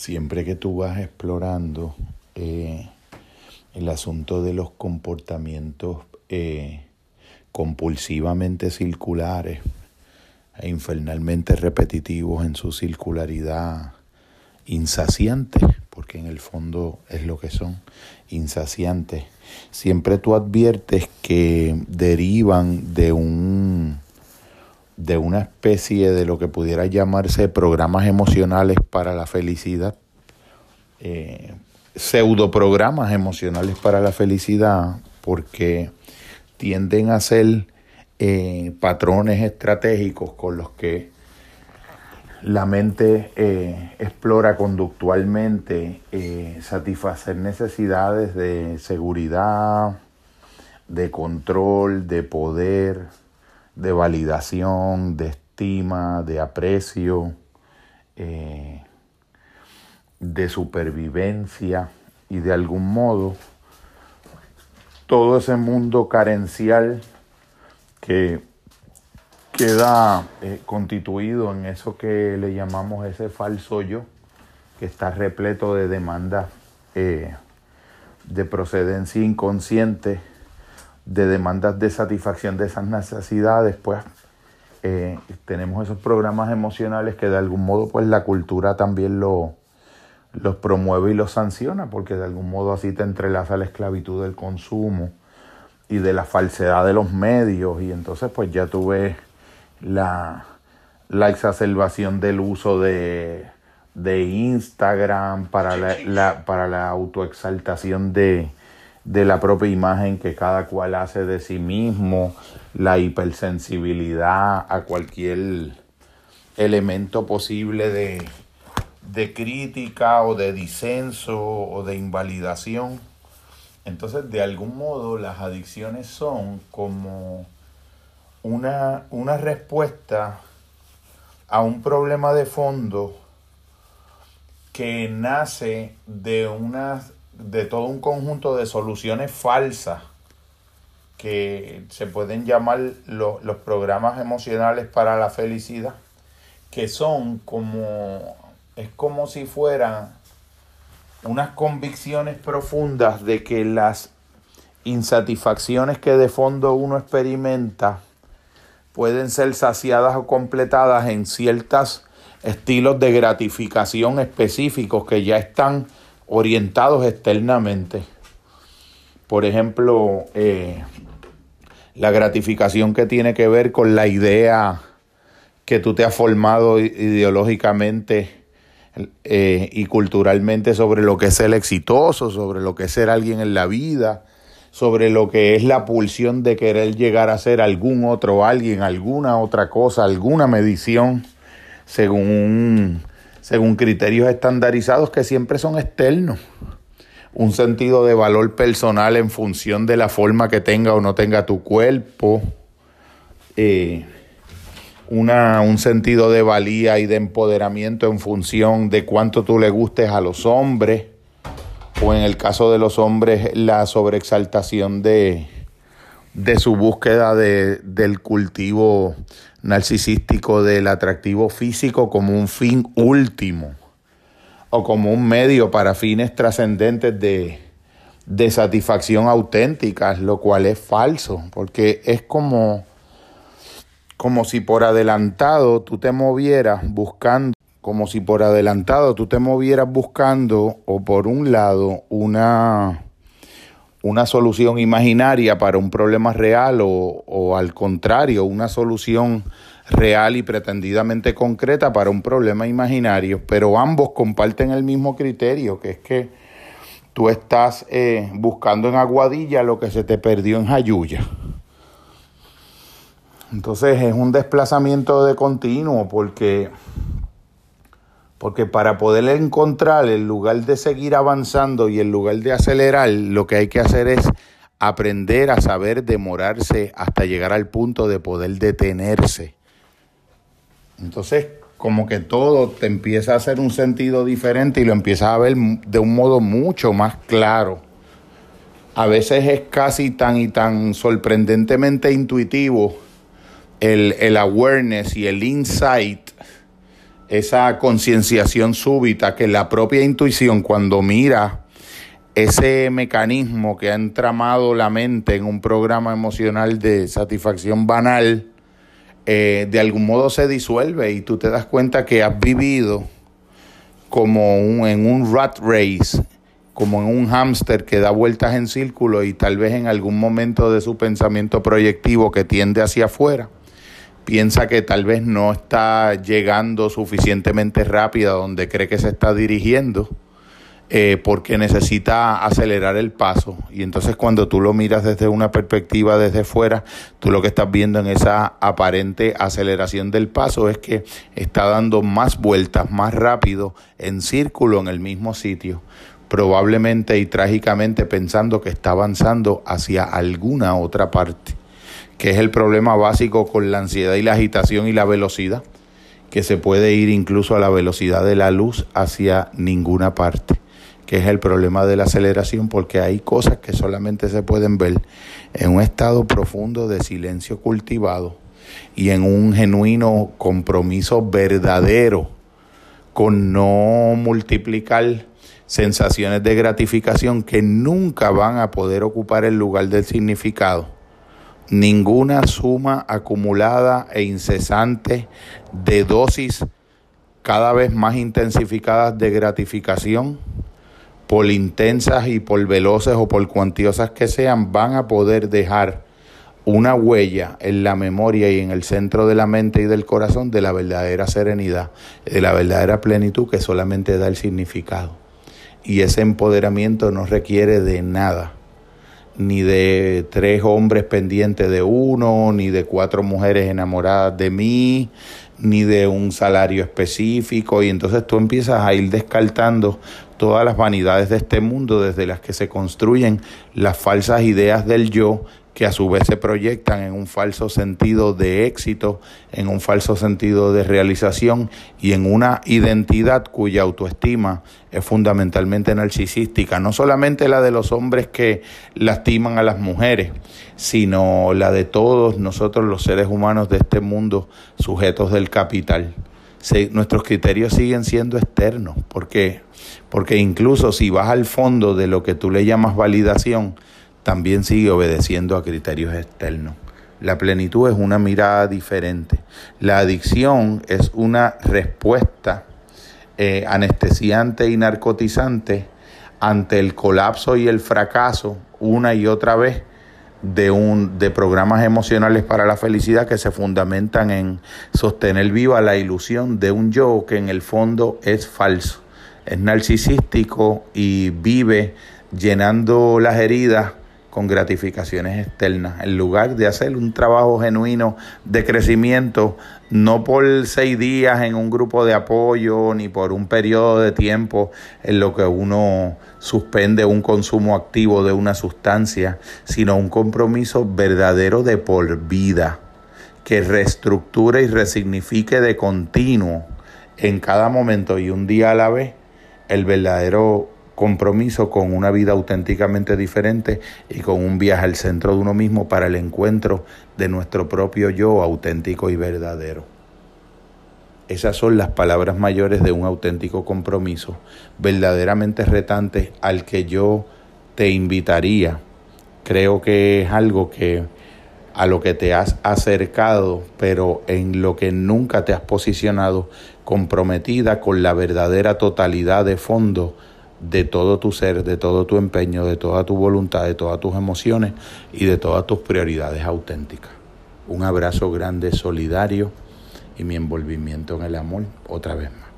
siempre que tú vas explorando eh, el asunto de los comportamientos eh, compulsivamente circulares e infernalmente repetitivos en su circularidad insaciante, porque en el fondo es lo que son, insaciantes, siempre tú adviertes que derivan de un de una especie de lo que pudiera llamarse programas emocionales para la felicidad, eh, pseudo programas emocionales para la felicidad, porque tienden a ser eh, patrones estratégicos con los que la mente eh, explora conductualmente satisfacer necesidades de seguridad, de control, de poder, de validación, de estima, de aprecio, eh, de supervivencia y de algún modo todo ese mundo carencial que queda eh, constituido en eso que le llamamos ese falso yo, que está repleto de demandas eh, de procedencia inconsciente de demandas de satisfacción de esas necesidades, pues eh, tenemos esos programas emocionales que de algún modo pues la cultura también lo, los promueve y los sanciona, porque de algún modo así te entrelaza la esclavitud del consumo y de la falsedad de los medios, y entonces pues ya tú ves la, la exacerbación del uso de, de Instagram para la, para la autoexaltación de, de la propia imagen que cada cual hace de sí mismo, la hipersensibilidad a cualquier elemento posible de, de crítica o de disenso o de invalidación. Entonces, de algún modo, las adicciones son como una, una respuesta a un problema de fondo que nace de unas de todo un conjunto de soluciones falsas que se pueden llamar los programas emocionales para la felicidad, que son como, es como si fueran unas convicciones profundas de que las insatisfacciones que de fondo uno experimenta pueden ser saciadas o completadas en ciertos estilos de gratificación específicos que ya están orientados externamente. Por ejemplo, eh, la gratificación que tiene que ver con la idea que tú te has formado ideológicamente eh, y culturalmente sobre lo que es ser exitoso, sobre lo que es ser alguien en la vida, sobre lo que es la pulsión de querer llegar a ser algún otro alguien, alguna otra cosa, alguna medición, según según criterios estandarizados que siempre son externos. Un sentido de valor personal en función de la forma que tenga o no tenga tu cuerpo. Eh, una, un sentido de valía y de empoderamiento en función de cuánto tú le gustes a los hombres. O en el caso de los hombres, la sobreexaltación de, de su búsqueda de, del cultivo narcisístico del atractivo físico como un fin último o como un medio para fines trascendentes de, de satisfacción auténtica, lo cual es falso, porque es como, como si por adelantado tú te movieras buscando, como si por adelantado tú te movieras buscando o por un lado una una solución imaginaria para un problema real o, al contrario, una solución real y pretendidamente concreta para un problema imaginario, pero ambos comparten el mismo criterio, que es que tú estás eh, buscando en Aguadilla lo que se te perdió en Jayuya. Entonces es un desplazamiento de continuo porque porque para poder encontrar, el lugar de seguir avanzando y el lugar de acelerar, lo que hay que hacer es aprender a saber demorarse hasta llegar al punto de poder detenerse. Entonces, como que todo te empieza a hacer un sentido diferente y lo empiezas a ver de un modo mucho más claro. A veces es casi tan y tan sorprendentemente intuitivo el, el awareness y el insight esa concienciación súbita que la propia intuición cuando mira ese mecanismo que ha entramado la mente en un programa emocional de satisfacción banal, eh, de algún modo se disuelve y tú te das cuenta que has vivido como en un rat race, como en un hámster que da vueltas en círculo y tal vez en algún momento de su pensamiento proyectivo que tiende hacia afuera, piensa que tal vez no está llegando suficientemente rápida donde cree que se está dirigiendo eh, porque necesita acelerar el paso. Y entonces cuando tú lo miras desde una perspectiva desde fuera, tú lo que estás viendo en esa aparente aceleración del paso es que está dando más vueltas, más rápido, en círculo en el mismo sitio probablemente y trágicamente pensando que está avanzando hacia alguna otra parte, que es el problema básico con la ansiedad y la agitación y la velocidad, que se puede ir incluso a la velocidad de la luz hacia ninguna parte que es el problema de la aceleración, porque hay cosas que solamente se pueden ver en un estado profundo de silencio cultivado y en un genuino compromiso verdadero con no multiplicar sensaciones de gratificación que nunca van a poder ocupar el lugar del significado. Ninguna suma acumulada e incesante de dosis cada vez más intensificadas de gratificación por intensas y por veloces o por cuantiosas que sean, van a poder dejar una huella en la memoria y en el centro de la mente y del corazón de la verdadera serenidad, de la verdadera plenitud que solamente da el significado. Y ese empoderamiento no requiere de nada, ni de tres hombres pendientes de uno, ni de cuatro mujeres enamoradas de mí, ni de un salario específico. Y entonces tú empiezas a ir descartando todas las vanidades de este mundo desde las que se construyen las falsas ideas del yo que a su vez se proyectan en un falso sentido de éxito, en un falso sentido de realización y en una identidad cuya autoestima es fundamentalmente narcisística, no solamente la de los hombres que lastiman a las mujeres, sino la de todos nosotros los seres humanos de este mundo sujetos del capital nuestros criterios siguen siendo externos. ¿Por qué? Porque incluso si vas al fondo de lo que tú le llamas validación, también sigue obedeciendo a criterios externos. La plenitud es una mirada diferente. La adicción es una respuesta eh, anestesiante y narcotizante ante el colapso y el fracaso una y otra vez de, un, de programas emocionales para la felicidad que se fundamentan en sostener viva la ilusión de un yo que en el fondo es falso, es narcisístico y vive llenando las heridas con gratificaciones externas, en lugar de hacer un trabajo genuino de crecimiento, no por seis días en un grupo de apoyo, ni por un periodo de tiempo en lo que uno suspende un consumo activo de una sustancia, sino un compromiso verdadero de por vida, que reestructure y resignifique de continuo en cada momento y un día a la vez el verdadero compromiso con una vida auténticamente diferente y con un viaje al centro de uno mismo para el encuentro de nuestro propio yo auténtico y verdadero. Esas son las palabras mayores de un auténtico compromiso, verdaderamente retante al que yo te invitaría. Creo que es algo que a lo que te has acercado, pero en lo que nunca te has posicionado comprometida con la verdadera totalidad de fondo de todo tu ser, de todo tu empeño, de toda tu voluntad, de todas tus emociones y de todas tus prioridades auténticas. Un abrazo grande, solidario y mi envolvimiento en el amor otra vez más.